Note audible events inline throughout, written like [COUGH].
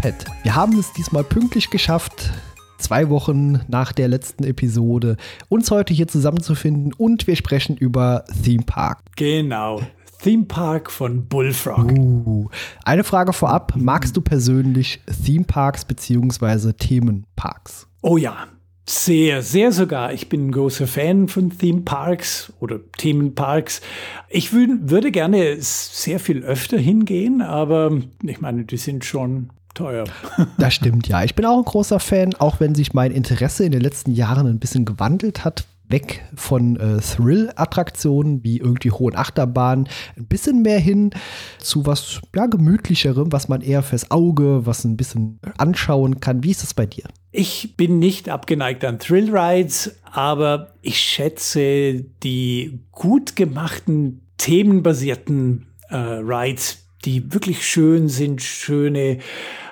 Pat, wir haben es diesmal pünktlich geschafft, zwei Wochen nach der letzten Episode, uns heute hier zusammenzufinden und wir sprechen über Theme Park. Genau. Theme Park von Bullfrog. Uh, eine Frage vorab: Magst du persönlich Theme Parks bzw. Themenparks? Oh ja, sehr, sehr sogar. Ich bin ein großer Fan von Theme Parks oder Themenparks. Ich würd, würde gerne sehr viel öfter hingehen, aber ich meine, die sind schon teuer. [LAUGHS] Das stimmt, ja. Ich bin auch ein großer Fan, auch wenn sich mein Interesse in den letzten Jahren ein bisschen gewandelt hat, weg von äh, Thrill-Attraktionen wie irgendwie hohen Achterbahnen, ein bisschen mehr hin zu was ja, gemütlicherem, was man eher fürs Auge, was ein bisschen anschauen kann. Wie ist das bei dir? Ich bin nicht abgeneigt an Thrill-Rides, aber ich schätze die gut gemachten, themenbasierten äh, Rides, die wirklich schön sind, schöne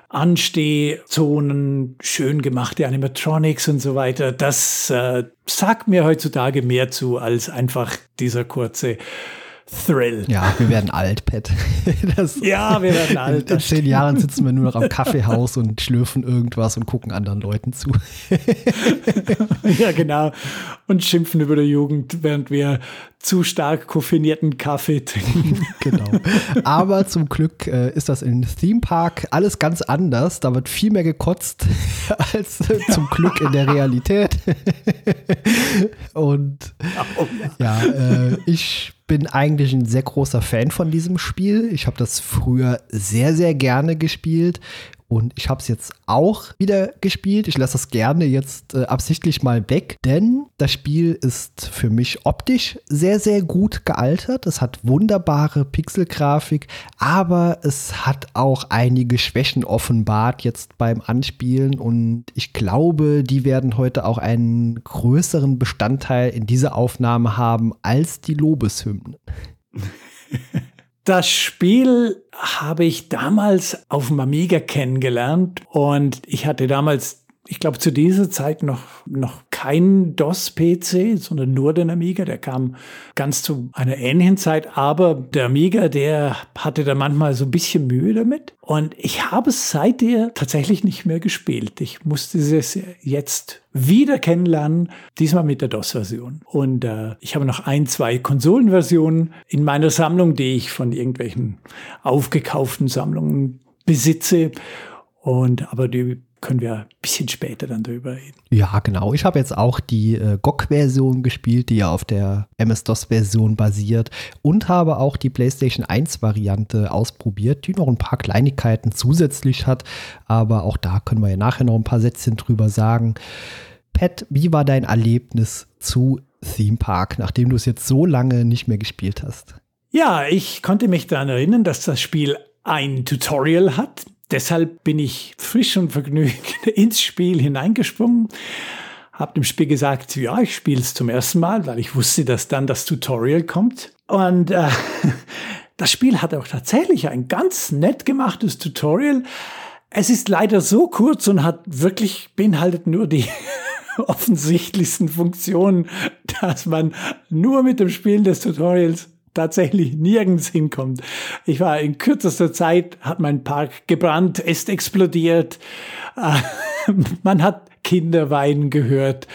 Anstehzonen, schön gemachte Animatronics und so weiter. Das äh, sagt mir heutzutage mehr zu als einfach dieser kurze Thrill. Ja, wir werden alt, Pat. [LAUGHS] Das, ja, wir werden alt. In, in zehn Jahren sitzen wir nur noch am Kaffeehaus und schlürfen irgendwas und gucken anderen Leuten zu. [LAUGHS] ja, genau. Und schimpfen über die Jugend, während wir zu stark koffinierten Kaffee trinken. [LAUGHS] genau. Aber zum Glück äh, ist das in Theme Park alles ganz anders. Da wird viel mehr gekotzt [LAUGHS] als äh, zum Glück in der Realität. [LAUGHS] und ja, äh, ich bin eigentlich ein sehr großer Fan von diesem Spiel. Ich habe das früher sehr, sehr gerne gespielt. Und ich habe es jetzt auch wieder gespielt. Ich lasse das gerne jetzt äh, absichtlich mal weg, denn das Spiel ist für mich optisch sehr, sehr gut gealtert. Es hat wunderbare Pixelgrafik, aber es hat auch einige Schwächen offenbart jetzt beim Anspielen. Und ich glaube, die werden heute auch einen größeren Bestandteil in dieser Aufnahme haben als die Lobeshymnen. [LAUGHS] Das Spiel habe ich damals auf dem Amiga kennengelernt und ich hatte damals ich glaube, zu dieser Zeit noch, noch kein DOS-PC, sondern nur den Amiga. Der kam ganz zu einer ähnlichen Zeit. Aber der Amiga, der hatte da manchmal so ein bisschen Mühe damit. Und ich habe es seither tatsächlich nicht mehr gespielt. Ich musste es jetzt wieder kennenlernen, diesmal mit der DOS-Version. Und äh, ich habe noch ein, zwei Konsolenversionen in meiner Sammlung, die ich von irgendwelchen aufgekauften Sammlungen besitze. Und aber die können wir ein bisschen später dann darüber reden. Ja, genau. Ich habe jetzt auch die äh, GOG-Version gespielt, die ja auf der MS-DOS-Version basiert und habe auch die PlayStation 1-Variante ausprobiert, die noch ein paar Kleinigkeiten zusätzlich hat. Aber auch da können wir ja nachher noch ein paar Sätzchen drüber sagen. Pat, wie war dein Erlebnis zu Theme Park, nachdem du es jetzt so lange nicht mehr gespielt hast? Ja, ich konnte mich daran erinnern, dass das Spiel ein Tutorial hat, Deshalb bin ich frisch und vergnügt [LAUGHS] ins Spiel hineingesprungen, habe dem Spiel gesagt, ja, ich spiele es zum ersten Mal, weil ich wusste, dass dann das Tutorial kommt. Und äh, [LAUGHS] das Spiel hat auch tatsächlich ein ganz nett gemachtes Tutorial. Es ist leider so kurz und hat wirklich beinhaltet nur die [LAUGHS] offensichtlichsten Funktionen, dass man nur mit dem Spielen des Tutorials tatsächlich nirgends hinkommt. Ich war in kürzester Zeit, hat mein Park gebrannt, ist explodiert. Äh, [LAUGHS] man hat Kinder weinen gehört.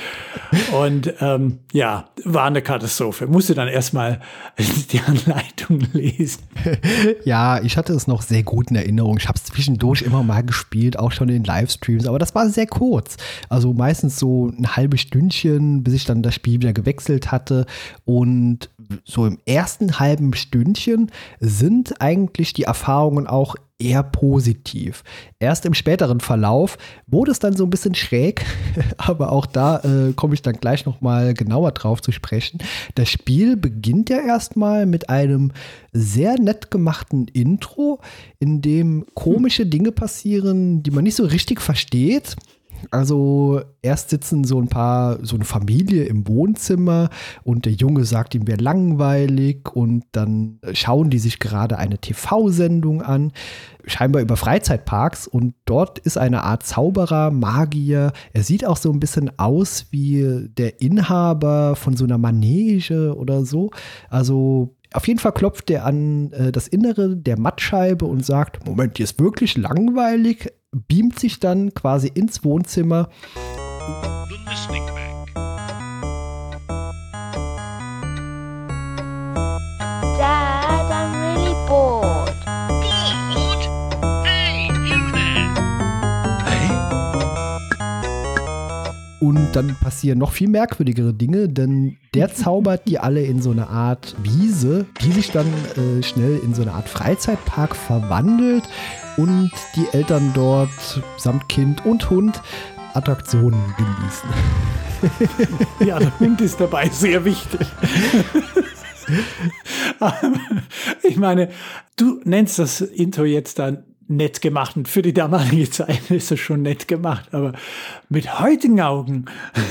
Und ähm, ja, war eine Katastrophe. Musste dann erstmal [LAUGHS] die Anleitung lesen. [LAUGHS] Ja, ich hatte es noch sehr gut in Erinnerung. Ich habe es zwischendurch immer mal gespielt, auch schon in Livestreams, aber das war sehr kurz. Also meistens so ein halbes Stündchen, bis ich dann das Spiel wieder gewechselt hatte. Und so im ersten halben Stündchen sind eigentlich die Erfahrungen auch eher positiv. Erst im späteren Verlauf wurde es dann so ein bisschen schräg, [LAUGHS] aber auch da äh, komme ich dann gleich noch mal genauer drauf zu sprechen. Das Spiel beginnt ja erstmal mit einem sehr nett gemachten Intro, in dem komische Dinge passieren, die man nicht so richtig versteht. Also erst sitzen so ein paar, so eine Familie im Wohnzimmer und der Junge sagt ihm, wäre langweilig und dann schauen die sich gerade eine TV-Sendung an, scheinbar über Freizeitparks und dort ist eine Art Zauberer, Magier. Er sieht auch so ein bisschen aus wie der Inhaber von so einer Manege oder so. Also Auf jeden Fall klopft er an äh, das Innere der Mattscheibe und sagt, Moment, die ist wirklich langweilig, beamt sich dann quasi ins Wohnzimmer. The Listening Bank. Dad, I'm really bored. Bored? Hey, you there. Hey? Und dann passieren noch viel merkwürdigere Dinge, denn der zaubert die alle in so eine Art Wiese, die sich dann äh, schnell in so eine Art Freizeitpark verwandelt und die Eltern dort samt Kind und Hund Attraktionen genießen. [LAUGHS] Ja, der Hund ist dabei sehr wichtig. [LAUGHS] ich meine, du nennst das Intro jetzt dann nett gemacht. Und für die damalige Zeit ist es schon nett gemacht. Aber mit heutigen Augen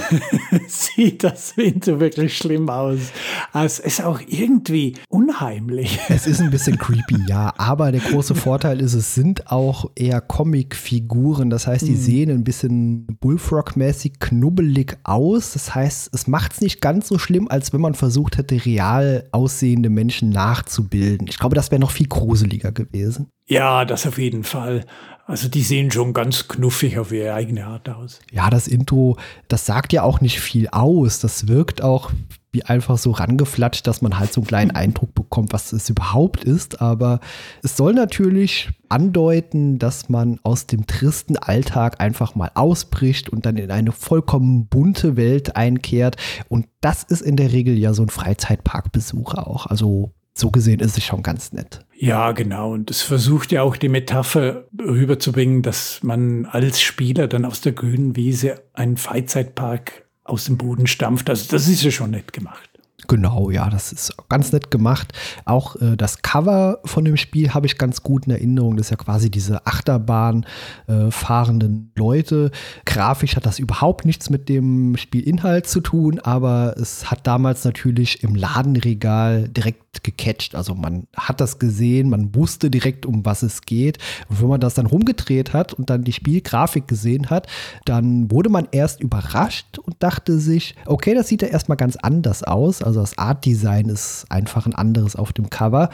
[LAUGHS] sieht das Winter wirklich schlimm aus. Es ist auch irgendwie unheimlich. Es ist ein bisschen creepy, ja. Aber der große Vorteil ist, es sind auch eher Comic-Figuren. Das heißt, die mhm. sehen ein bisschen Bullfrog-mäßig knubbelig aus. Das heißt, es macht es nicht ganz so schlimm, als wenn man versucht hätte, real aussehende Menschen nachzubilden. Ich glaube, das wäre noch viel gruseliger gewesen. Ja, das auf jeden Fall. Also die sehen schon ganz knuffig auf ihre eigene Art aus. Ja, das Intro, das sagt ja auch nicht viel aus. Das wirkt auch wie einfach so rangeflatscht, dass man halt so einen kleinen [LAUGHS] Eindruck bekommt, was es überhaupt ist. Aber es soll natürlich andeuten, dass man aus dem tristen Alltag einfach mal ausbricht und dann in eine vollkommen bunte Welt einkehrt. Und das ist in der Regel ja so ein Freizeitparkbesuch auch. Also so gesehen ist es schon ganz nett. Ja, genau. Und es versucht ja auch die Metapher rüberzubringen, dass man als Spieler dann aus der grünen Wiese einen Freizeitpark aus dem Boden stampft. Also das ist ja schon nett gemacht. Genau, ja, das ist ganz nett gemacht. Auch äh, das Cover von dem Spiel habe ich ganz gut in Erinnerung. Das ist ja quasi diese Achterbahn äh, fahrenden Leute. Grafisch hat das überhaupt nichts mit dem Spielinhalt zu tun, aber es hat damals natürlich im Ladenregal direkt gecatcht. Also man hat das gesehen, man wusste direkt, um was es geht. Und wenn man das dann rumgedreht hat und dann die Spielgrafik gesehen hat, dann wurde man erst überrascht und dachte sich, okay, das sieht ja erstmal ganz anders aus. Also das Art-Design ist einfach ein anderes auf dem Cover.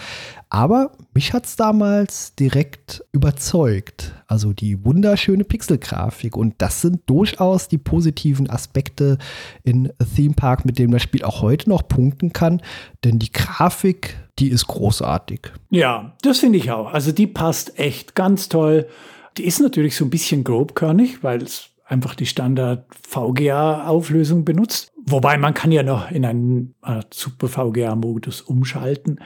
Aber mich hat es damals direkt überzeugt. Also die wunderschöne Pixelgrafik. Und das sind durchaus die positiven Aspekte in Theme Park, mit dem das Spiel auch heute noch punkten kann. Denn die Grafik, die ist großartig. Ja, das finde ich auch. Also die passt echt ganz toll. Die ist natürlich so ein bisschen grobkörnig, weil es einfach die Standard VGA-Auflösung benutzt. Wobei man kann ja noch in einen äh, Super VGA-Modus umschalten.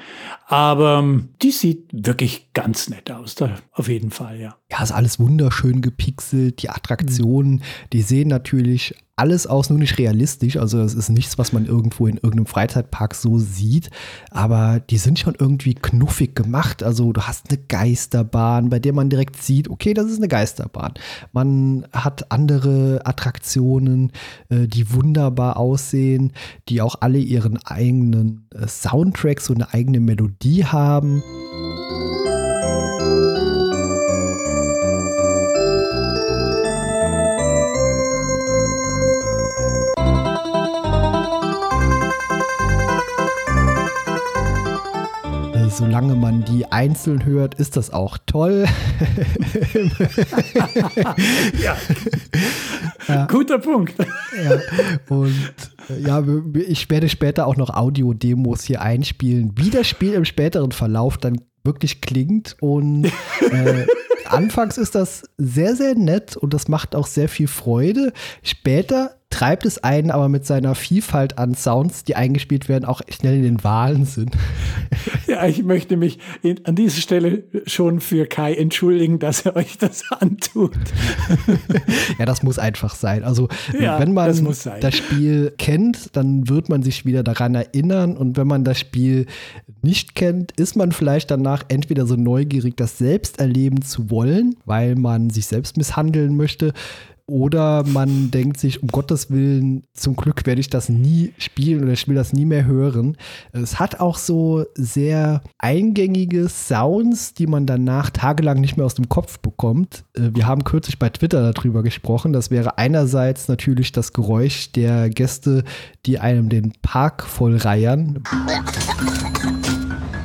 Aber ähm, die sieht wirklich ganz nett aus, da, auf jeden Fall, ja. Ja, ist alles wunderschön gepixelt. Die Attraktionen, mhm. die sehen natürlich alles aus, nur nicht realistisch. Also es ist nichts, was man irgendwo in irgendeinem Freizeitpark so sieht. Aber die sind schon irgendwie knuffig gemacht. Also du hast eine Geisterbahn, bei der man direkt sieht, okay, das ist eine Geisterbahn. Man hat andere Attraktionen, äh, die wunderbar aussehen, die auch alle ihren eigenen äh, Soundtracks und eine eigene Melodie haben. Solange man die einzeln hört, ist das auch toll. [LAUGHS] ja. ja. Guter Punkt. Ja. Und äh, ja, ich werde später auch noch Audio-Demos hier einspielen, wie das Spiel im späteren Verlauf dann wirklich klingt. Und äh, [LAUGHS] anfangs ist das sehr, sehr nett und das macht auch sehr viel Freude. Später treibt es einen aber mit seiner Vielfalt an Sounds, die eingespielt werden, auch schnell in den Wahnsinn. [LAUGHS] Ja, ich möchte mich in, an dieser Stelle schon für Kai entschuldigen, dass er euch das [LAUGHS] antut. [LAUGHS] ja, das muss einfach sein. Also, ja, wenn man das, das, Spiel kennt, dann wird man sich wieder daran erinnern. Und wenn man das Spiel nicht kennt, ist man vielleicht danach entweder so neugierig, das selbst erleben zu wollen, weil man sich selbst misshandeln möchte oder man denkt sich, um Gottes Willen, zum Glück werde ich das nie spielen oder ich will das nie mehr hören. Es hat auch so sehr eingängige Sounds, die man danach tagelang nicht mehr aus dem Kopf bekommt. Äh, wir haben kürzlich bei Twitter darüber gesprochen. Das wäre einerseits natürlich das Geräusch der Gäste, die einem den Park vollreiern.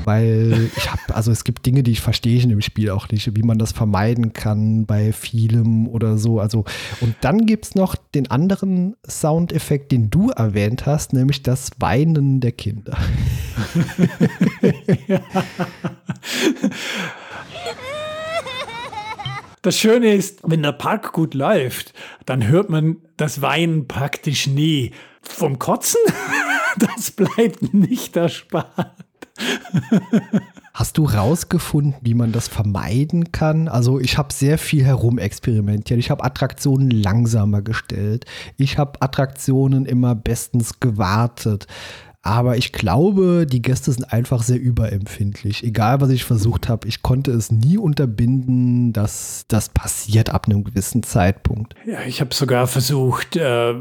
weil ich habe, also es gibt Dinge, die ich verstehe in dem Spiel auch nicht, wie man das vermeiden kann bei vielem oder so. Also, und dann gibt es noch den anderen Soundeffekt, den du erwähnt hast, nämlich das Weinen der Kinder. [LAUGHS] Das Schöne ist, wenn der Park gut läuft, dann hört man das Weinen praktisch nie. Vom Kotzen, [LAUGHS] das bleibt nicht erspart. Hast du rausgefunden, wie man das vermeiden kann? Also ich habe sehr viel herumexperimentiert. Ich habe Attraktionen langsamer gestellt. Ich habe Attraktionen immer bestens gewartet. Aber ich glaube, die Gäste sind einfach sehr überempfindlich. Egal, was ich versucht habe, ich konnte es nie unterbinden, dass das passiert ab einem gewissen Zeitpunkt. Ja, ich habe sogar versucht, äh,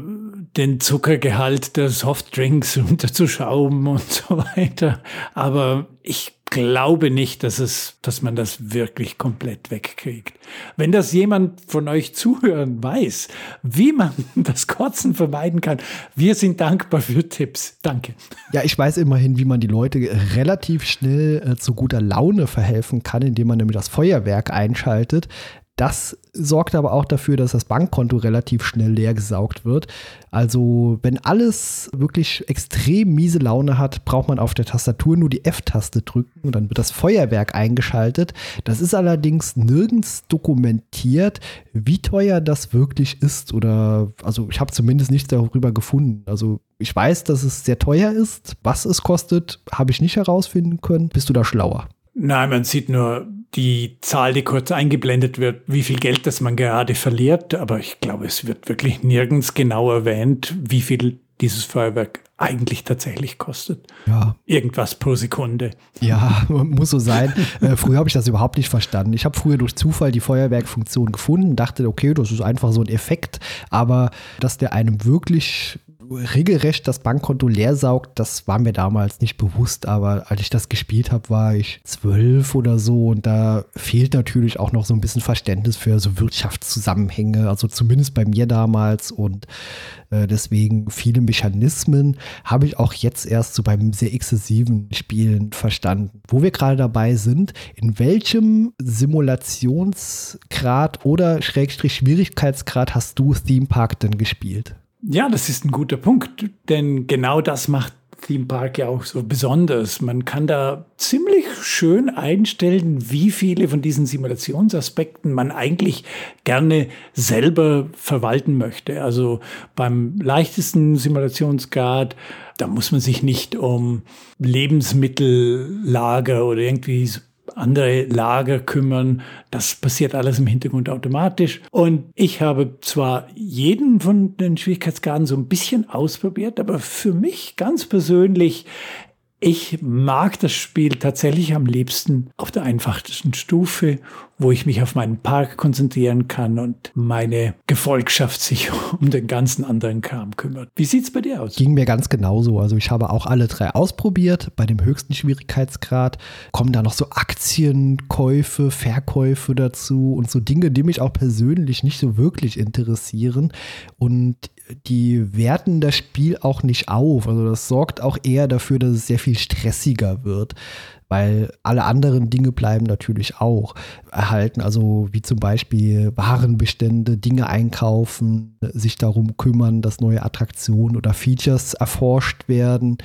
den Zuckergehalt der Softdrinks [LAUGHS] runterzuschrauben und so weiter. Aber ich glaube nicht, dass es, dass man das wirklich komplett wegkriegt. Wenn das jemand von euch zuhören weiß, wie man [LAUGHS] das Kotzen vermeiden kann, wir sind dankbar für Tipps. Danke. Ja, ich weiß immerhin, wie man die Leute relativ schnell äh, zu guter Laune verhelfen kann, indem man nämlich das Feuerwerk einschaltet. Das sorgt aber auch dafür, dass das Bankkonto relativ schnell leer gesaugt wird. Also, wenn alles wirklich extrem miese Laune hat, braucht man auf der Tastatur nur die F-Taste drücken und dann wird das Feuerwerk eingeschaltet. Das ist allerdings nirgends dokumentiert, wie teuer das wirklich ist. Oder, also, ich habe zumindest nichts darüber gefunden. Also, ich weiß, dass es sehr teuer ist. Was es kostet, habe ich nicht herausfinden können. Bist du da schlauer? Nein, man sieht nur die Zahl, die kurz eingeblendet wird, wie viel Geld das man gerade verliert. Aber ich glaube, es wird wirklich nirgends genau erwähnt, wie viel dieses Feuerwerk eigentlich tatsächlich kostet. Ja. Irgendwas pro Sekunde. Ja, [LAUGHS] muss so sein. äh, früher habe ich das überhaupt nicht verstanden. Ich habe früher durch Zufall die Feuerwerkfunktion gefunden, dachte, okay, das ist einfach so ein Effekt, aber dass der einem wirklich regelrecht das Bankkonto leer saugt, das war mir damals nicht bewusst, aber als ich das gespielt habe, war ich zwölf oder so und da fehlt natürlich auch noch so ein bisschen Verständnis für so Wirtschaftszusammenhänge, also zumindest bei mir damals und äh, deswegen viele Mechanismen habe ich auch jetzt erst so beim sehr exzessiven Spielen verstanden. Wo wir gerade dabei sind, in welchem Simulationsgrad oder Schrägstrich Schwierigkeitsgrad hast du Theme Park denn gespielt? Ja, das ist ein guter Punkt, denn genau das macht Theme Park ja auch so besonders. Man kann da ziemlich schön einstellen, wie viele von diesen Simulationsaspekten man eigentlich gerne selber verwalten möchte. Also beim leichtesten Simulationsgrad, da muss man sich nicht um Lebensmittellager oder irgendwie andere Lager kümmern. Das passiert alles im Hintergrund automatisch. Und ich habe zwar jeden von den Schwierigkeitsgraden so ein bisschen ausprobiert, aber für mich ganz persönlich ich mag das Spiel tatsächlich am liebsten auf der einfachsten Stufe, wo ich mich auf meinen Park konzentrieren kann und meine Gefolgschaft sich [LAUGHS] um den ganzen anderen Kram kümmert. Wie sieht's bei dir aus? Ging mir ganz genauso. Also ich habe auch alle drei ausprobiert. Bei dem höchsten Schwierigkeitsgrad kommen da noch so Aktienkäufe, Verkäufe dazu und so Dinge, die mich auch persönlich nicht so wirklich interessieren. Und die werten das Spiel auch nicht auf. Also das sorgt auch eher dafür, dass es sehr viel stressiger wird, weil alle anderen Dinge bleiben natürlich auch erhalten. Also wie zum Beispiel Warenbestände, Dinge einkaufen, sich darum kümmern, dass neue Attraktionen oder Features erforscht werden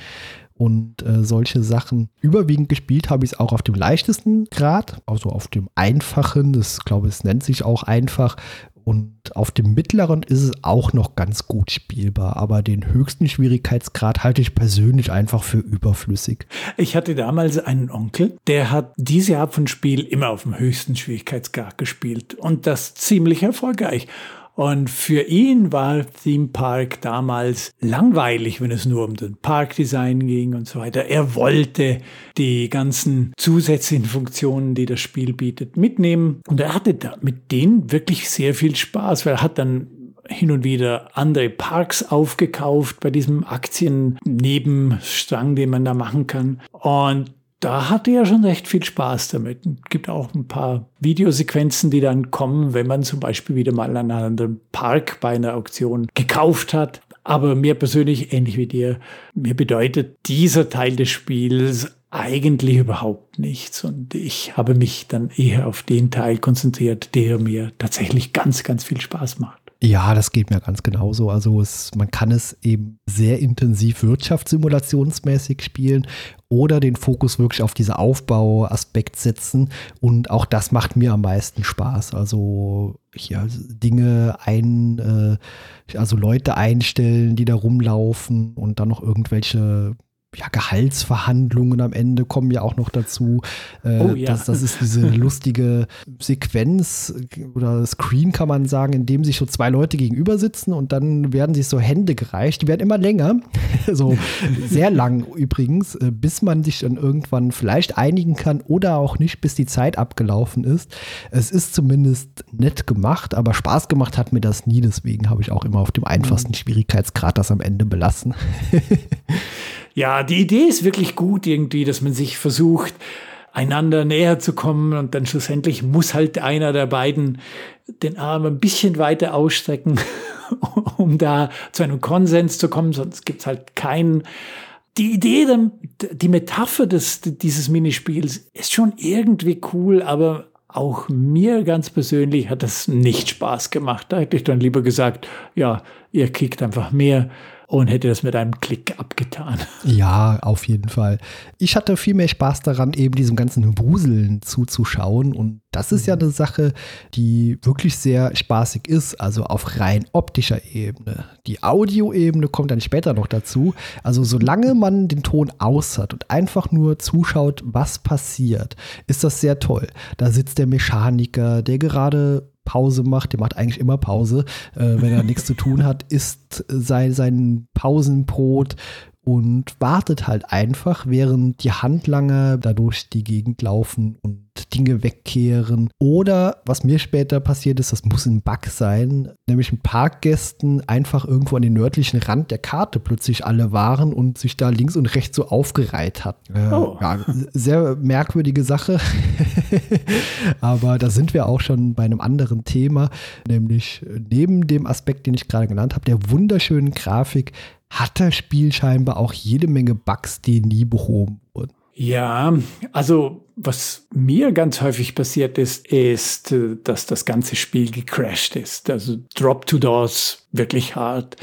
und äh, solche Sachen. Überwiegend gespielt habe ich es auch auf dem leichtesten Grad, also auf dem einfachen. Das glaube ich, es nennt sich auch einfach, und auf dem mittleren ist es auch noch ganz gut spielbar, aber den höchsten Schwierigkeitsgrad halte ich persönlich einfach für überflüssig. Ich hatte damals einen Onkel, der hat diese Art von Spiel immer auf dem höchsten Schwierigkeitsgrad gespielt und das ziemlich erfolgreich. Und für ihn war Theme Park damals langweilig, wenn es nur um den Parkdesign ging und so weiter. Er wollte die ganzen zusätzlichen Funktionen, die das Spiel bietet, mitnehmen. Und er hatte da mit denen wirklich sehr viel Spaß, weil er hat dann hin und wieder andere Parks aufgekauft bei diesem Aktien-Nebenstrang, den man da machen kann. Und da hatte er schon recht viel Spaß damit. Es gibt auch ein paar Videosequenzen, die dann kommen, wenn man zum Beispiel wieder mal einen anderen Park bei einer Auktion gekauft hat. Aber mir persönlich, ähnlich wie dir, mir bedeutet dieser Teil des Spiels eigentlich überhaupt nichts. Und ich habe mich dann eher auf den Teil konzentriert, der mir tatsächlich ganz, ganz viel Spaß macht. Ja, das geht mir ganz genauso. Also es, man kann es eben sehr intensiv wirtschaftssimulationsmäßig spielen oder den Fokus wirklich auf diese Aufbauaspekt setzen. Und auch das macht mir am meisten Spaß. Also ja, Dinge ein, äh, also Leute einstellen, die da rumlaufen und dann noch irgendwelche ja, Gehaltsverhandlungen am Ende kommen ja auch noch dazu. Äh, oh, ja. das, das ist diese [LAUGHS] lustige Sequenz oder Screen, kann man sagen, in dem sich so zwei Leute gegenüber sitzen und dann werden sich so Hände gereicht. Die werden immer länger, [LAUGHS] so sehr lang übrigens, äh, bis man sich dann irgendwann vielleicht einigen kann oder auch nicht, bis die Zeit abgelaufen ist. Es ist zumindest nett gemacht, aber Spaß gemacht hat mir das nie. Deswegen habe ich auch immer auf dem einfachsten mhm. Schwierigkeitsgrad das am Ende belassen. [LAUGHS] Ja, die Idee ist wirklich gut irgendwie, dass man sich versucht, einander näher zu kommen und dann schlussendlich muss halt einer der beiden den Arm ein bisschen weiter ausstrecken, [LAUGHS] um da zu einem Konsens zu kommen, sonst gibt's halt keinen. Die Idee, die Metapher des, dieses Minispiels ist schon irgendwie cool, aber auch mir ganz persönlich hat das nicht Spaß gemacht. Da hätte ich dann lieber gesagt, ja, ihr kriegt einfach mehr und hätte das mit einem Klick abgetan. [LAUGHS] Ja, auf jeden Fall. Ich hatte viel mehr Spaß daran, eben diesem ganzen Wuseln zuzuschauen. Und das ist ja eine Sache, die wirklich sehr spaßig ist, also auf rein optischer Ebene. Die Audioebene kommt dann später noch dazu. Also solange man den Ton aus hat und einfach nur zuschaut, was passiert, ist das sehr toll. Da sitzt der Mechaniker, der gerade Pause macht, der macht eigentlich immer Pause, äh, wenn er nichts zu tun hat, isst sein, sein Pausenbrot, und wartet halt einfach, während die Handlanger dadurch die Gegend laufen und Dinge wegkehren. Oder was mir später passiert ist, das muss ein Bug sein, nämlich ein Parkgästen einfach irgendwo an den nördlichen Rand der Karte plötzlich alle waren und sich da links und rechts so aufgereiht hat. Äh, oh. ja, sehr merkwürdige Sache. [LAUGHS] Aber da sind wir auch schon bei einem anderen Thema, nämlich neben dem Aspekt, den ich gerade genannt habe, der wunderschönen Grafik, hat das Spiel scheinbar auch jede Menge Bugs, die nie behoben wurden. Ja, also was mir ganz häufig passiert ist, ist, äh, dass das ganze Spiel gecrashed ist. Also Drop to Doors wirklich hart.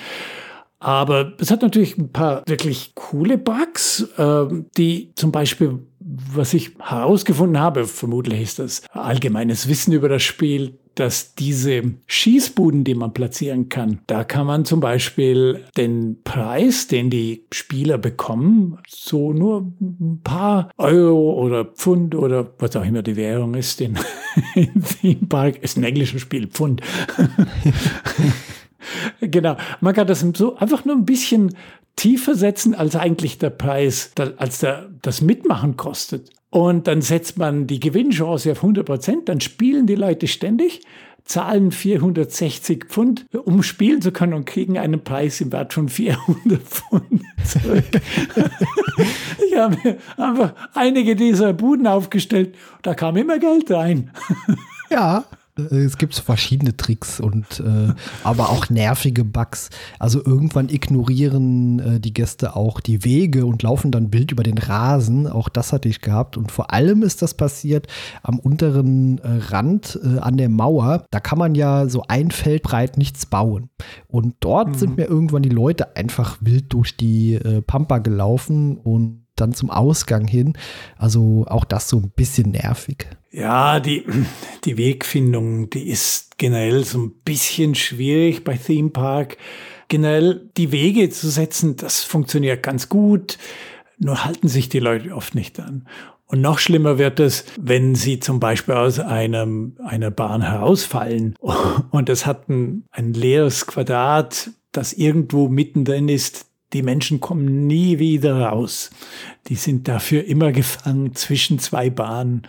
Aber es hat natürlich ein paar wirklich coole Bugs, äh, die zum Beispiel, was ich herausgefunden habe, vermutlich ist das allgemeines Wissen über das Spiel, dass diese Schießbuden, die man platzieren kann, da kann man zum Beispiel den Preis, den die Spieler bekommen, so nur ein paar Euro oder Pfund oder was auch immer die Währung ist in [LAUGHS] Theme Park, ist ein englisches Spiel, Pfund. [LAUGHS] genau, man kann das so einfach nur ein bisschen tiefer setzen, als eigentlich der Preis, als der, das Mitmachen kostet. Und dann setzt man die Gewinnchance auf 100 Prozent, dann spielen die Leute ständig, zahlen 460 Pfund, um spielen zu können und kriegen einen Preis im Wert von 400 Pfund zurück. [LAUGHS] ich habe einfach einige dieser Buden aufgestellt, da kam immer Geld rein. ja, es gibt verschiedene Tricks und äh, aber auch nervige Bugs. Also irgendwann ignorieren äh, die Gäste auch die Wege und laufen dann wild über den Rasen. Auch das hatte ich gehabt. Und vor allem ist das passiert am unteren äh, Rand äh, an der Mauer. Da kann man ja so ein Feld breit nichts bauen. Und dort mhm. sind mir irgendwann die Leute einfach wild durch die äh, Pampa gelaufen und dann zum Ausgang hin. Also auch das so ein bisschen nervig. Ja, die, [CLEARS THROAT] die Wegfindung, die ist generell so ein bisschen schwierig bei Theme Park. Generell die Wege zu setzen, das funktioniert ganz gut, nur halten sich die Leute oft nicht an. Und noch schlimmer wird es, wenn sie zum Beispiel aus einem, einer Bahn herausfallen [LAUGHS] und es hat ein, ein leeres Quadrat, das irgendwo mittendrin ist, die Menschen kommen nie wieder raus. Die sind dafür immer gefangen zwischen zwei Bahnen.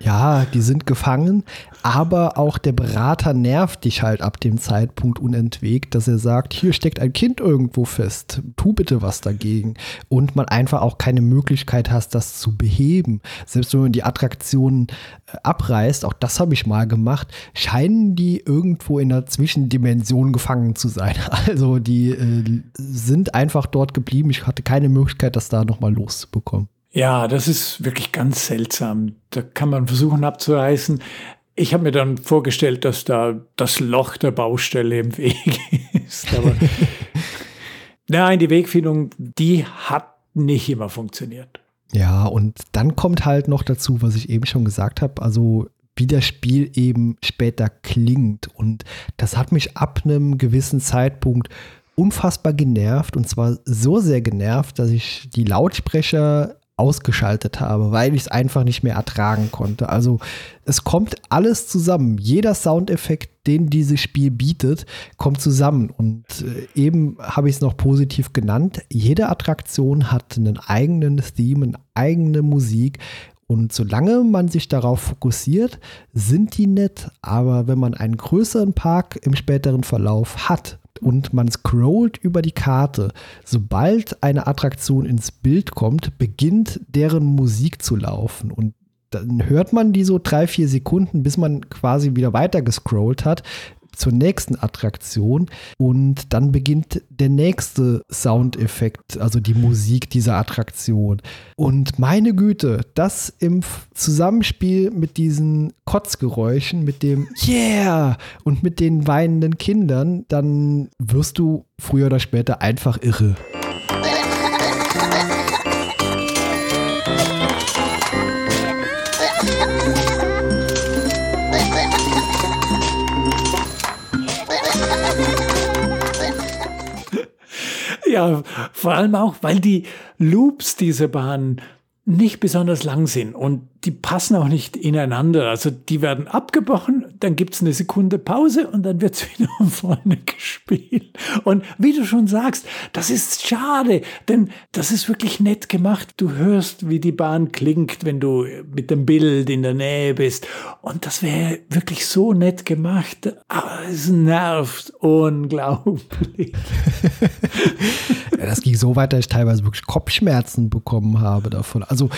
Ja, die sind gefangen, aber auch der Berater nervt dich halt ab dem Zeitpunkt unentwegt, dass er sagt, hier steckt ein Kind irgendwo fest, tu bitte was dagegen. Und man einfach auch keine Möglichkeit hast, das zu beheben. Selbst wenn man die Attraktionen äh, abreißt, auch das habe ich mal gemacht, scheinen die irgendwo in der Zwischendimension gefangen zu sein. [LAUGHS] Also die äh, sind einfach dort geblieben. Ich hatte keine Möglichkeit, das da nochmal loszubekommen. Ja, das ist wirklich ganz seltsam. Da kann man versuchen abzureißen. Ich habe mir dann vorgestellt, dass da das Loch der Baustelle im Weg [LAUGHS] ist. Aber [LAUGHS] nein, die Wegfindung, die hat nicht immer funktioniert. Ja, und dann kommt halt noch dazu, was ich eben schon gesagt habe, also wie das Spiel eben später klingt. Und das hat mich ab einem gewissen Zeitpunkt unfassbar genervt. Und zwar so sehr genervt, dass ich die Lautsprecher ausgeschaltet habe, weil ich es einfach nicht mehr ertragen konnte. Also es kommt alles zusammen. Jeder Soundeffekt, den dieses Spiel bietet, kommt zusammen. Und äh, eben habe ich es noch positiv genannt. Jede Attraktion hat einen eigenen Theme, eine eigene Musik. Und solange man sich darauf fokussiert, sind die nett. Aber wenn man einen größeren Park im späteren Verlauf hat, und man scrollt über die Karte. Sobald eine Attraktion ins Bild kommt, beginnt deren Musik zu laufen. Und dann hört man die so drei, vier Sekunden, bis man quasi wieder weiter gescrollt hat, zur nächsten Attraktion und dann beginnt der nächste Soundeffekt, also die Musik dieser Attraktion. Und meine Güte, das im Zusammenspiel mit diesen Kotzgeräuschen, mit dem [LAUGHS] Yeah und mit den weinenden Kindern, dann wirst du früher oder später einfach irre. Ja, vor allem auch, weil die Loops dieser Bahn nicht besonders lang sind und die passen auch nicht ineinander. Also die werden abgebrochen, dann gibt es eine Sekunde Pause und dann wird es [LAUGHS] wieder von vorne gespielt. Und wie du schon sagst, das ist schade, denn das ist wirklich nett gemacht. Du hörst, wie die Bahn klingt, wenn du mit dem Bild in der Nähe bist. Und das wäre wirklich so nett gemacht. Aber es nervt unglaublich. [LAUGHS] das ging so weit, dass ich teilweise wirklich Kopfschmerzen bekommen habe davon. Also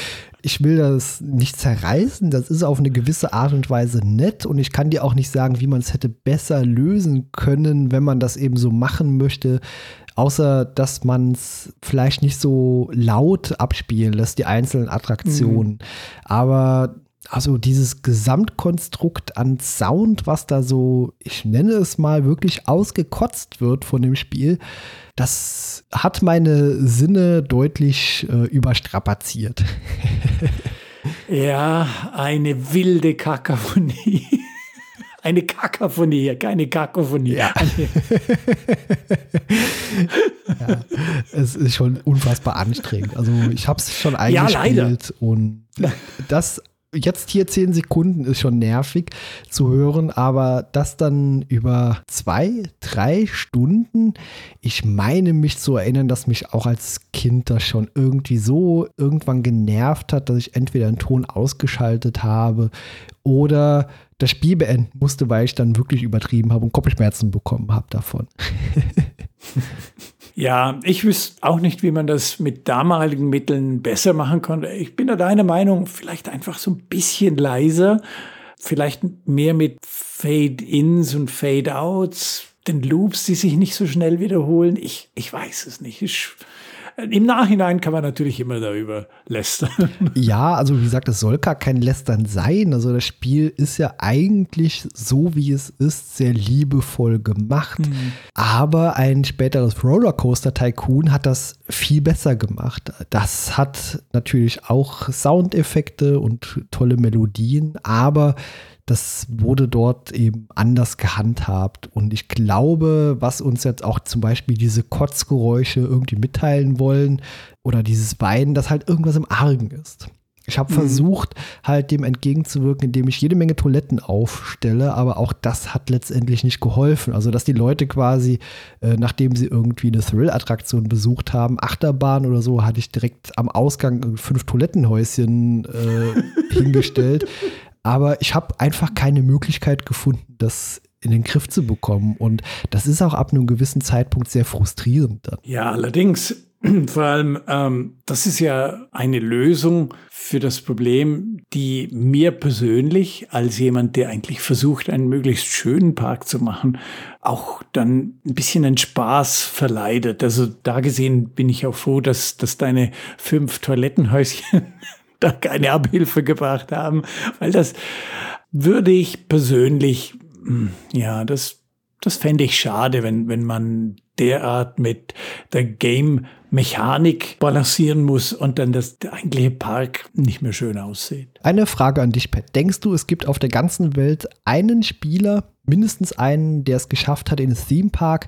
ich will das nicht zerreißen, das ist auf eine gewisse Art und Weise nett und ich kann dir auch nicht sagen, wie man es hätte besser lösen können, wenn man das eben so machen möchte, außer dass man es vielleicht nicht so laut abspielen lässt, die einzelnen Attraktionen. Mhm. Aber also dieses Gesamtkonstrukt an Sound, was da so, ich nenne es mal, wirklich ausgekotzt wird von dem Spiel, das hat meine Sinne deutlich äh, überstrapaziert. [LAUGHS] ja, eine wilde Kakaphonie. [LAUGHS] Eine Kakaphonie, keine Kakophonie. Ja. [LAUGHS] ja. Es ist schon unfassbar anstrengend. Also ich habe es schon eingespielt ja, und das jetzt hier zehn Sekunden ist schon nervig zu hören, aber das dann über zwei, drei Stunden, ich meine mich zu erinnern, dass mich auch als Kind das schon irgendwie so irgendwann genervt hat, dass ich entweder einen Ton ausgeschaltet habe oder das Spiel beenden musste, weil ich dann wirklich übertrieben habe und Kopfschmerzen bekommen habe davon. [LAUGHS] Ja, ich wüsste auch nicht, wie man das mit damaligen Mitteln besser machen konnte. Ich bin da deiner Meinung, vielleicht einfach so ein bisschen leiser, vielleicht mehr mit Fade-Ins und Fade-Outs, den Loops, die sich nicht so schnell wiederholen. Ich, ich weiß es nicht. Ich, im Nachhinein kann man natürlich immer darüber lästern. [LAUGHS] Ja, also wie gesagt, es soll gar kein Lästern sein. Also das Spiel ist ja eigentlich so, wie es ist, sehr liebevoll gemacht. Mhm. Aber ein späteres Rollercoaster Tycoon hat das viel besser gemacht. Das hat natürlich auch Soundeffekte und tolle Melodien, aber das wurde dort eben anders gehandhabt. Und ich glaube, was uns jetzt auch zum Beispiel diese Kotzgeräusche irgendwie mitteilen wollen oder dieses Weinen, dass halt irgendwas im Argen ist. Ich habe mhm. versucht, halt dem entgegenzuwirken, indem ich jede Menge Toiletten aufstelle, aber auch das hat letztendlich nicht geholfen. Also, dass die Leute quasi, äh, nachdem sie irgendwie eine Thrill-Attraktion besucht haben, Achterbahn oder so, hatte ich direkt am Ausgang fünf Toilettenhäuschen äh, [LAUGHS] hingestellt. Aber ich habe einfach keine Möglichkeit gefunden, das in den Griff zu bekommen. Und das ist auch ab einem gewissen Zeitpunkt sehr frustrierend dann. Ja, allerdings, [CLEARS THROAT] Vor allem, ähm, das ist ja eine Lösung für das Problem, die mir persönlich als jemand, der eigentlich versucht, einen möglichst schönen Park zu machen, auch dann ein bisschen einen Spaß verleidet. Also da gesehen bin ich auch froh, dass, dass deine fünf Toilettenhäuschen [LAUGHS] da keine Abhilfe gebracht haben, weil das würde ich persönlich, hm, ja, das das fände ich schade, wenn, wenn man derart mit der Game-Mechanik balancieren muss und dann das, eigentliche Park nicht mehr schön aussieht. Eine Frage an dich, Pat. Denkst du, es gibt auf der ganzen Welt einen Spieler, mindestens einen, der es geschafft hat, in einem Theme Park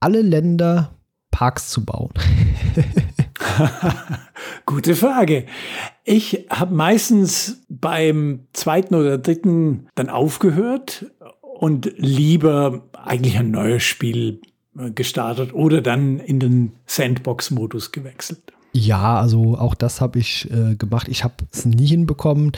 alle Länder Parks zu bauen? [LAUGHS] [LAUGHS] Gute Frage. Ich habe meistens beim zweiten oder dritten dann aufgehört und lieber eigentlich ein neues Spiel äh, gestartet oder dann in den Sandbox-Modus gewechselt. Ja, also auch das habe ich äh, gemacht. Ich habe es nie hinbekommen,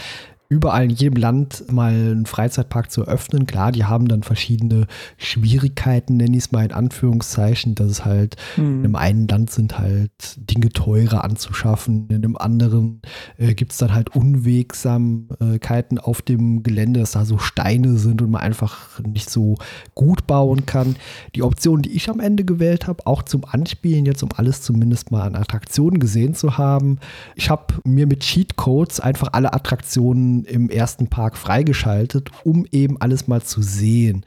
überall in jedem Land mal einen Freizeitpark zu eröffnen. Klar, die haben dann verschiedene Schwierigkeiten, nenne ich es mal in Anführungszeichen, dass es halt mhm. in einem einen Land sind halt Dinge teurer anzuschaffen, in einem anderen äh, gibt es dann halt Unwegsamkeiten auf dem Gelände, dass da so Steine sind und man einfach nicht so gut bauen kann. Die Option, die ich am Ende gewählt habe, auch zum Anspielen, jetzt um alles zumindest mal an Attraktionen gesehen zu haben, ich habe mir mit Cheatcodes einfach alle Attraktionen im ersten Park freigeschaltet, um eben alles mal zu sehen.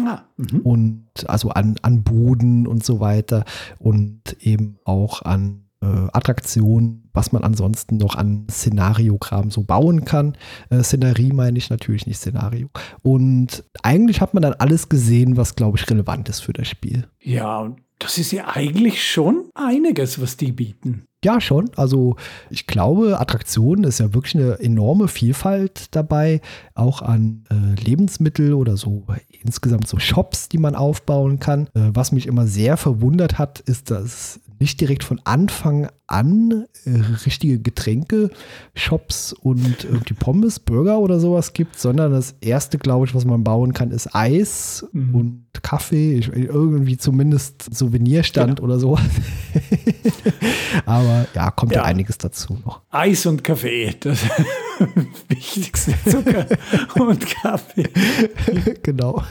Ah, mhm. und also an, an Boden und so weiter und eben auch an äh, Attraktionen, was man ansonsten noch an Szenariokram so bauen kann. Äh, Szenerie meine ich natürlich nicht Szenario. Und eigentlich hat man dann alles gesehen, was, glaube ich, relevant ist für das Spiel. Ja, das ist ja eigentlich schon einiges, was die bieten. Ja, schon. Also ich glaube, Attraktionen ist ja wirklich eine enorme Vielfalt dabei, auch an äh, Lebensmittel oder so insgesamt so Shops, die man aufbauen kann. Äh, was mich immer sehr verwundert hat, ist, dass nicht direkt von Anfang an äh, richtige Getränke, Shops und irgendwie Pommes, Burger oder sowas gibt, sondern das erste, glaube ich, was man bauen kann, ist Eis mhm. und Kaffee, ich, irgendwie zumindest Souvenirstand genau. oder sowas. [LAUGHS] Aber ja, kommt ja. ja. einiges dazu noch. Eis und Kaffee, das [LAUGHS] wichtigste Zucker [LAUGHS] und Kaffee. genau.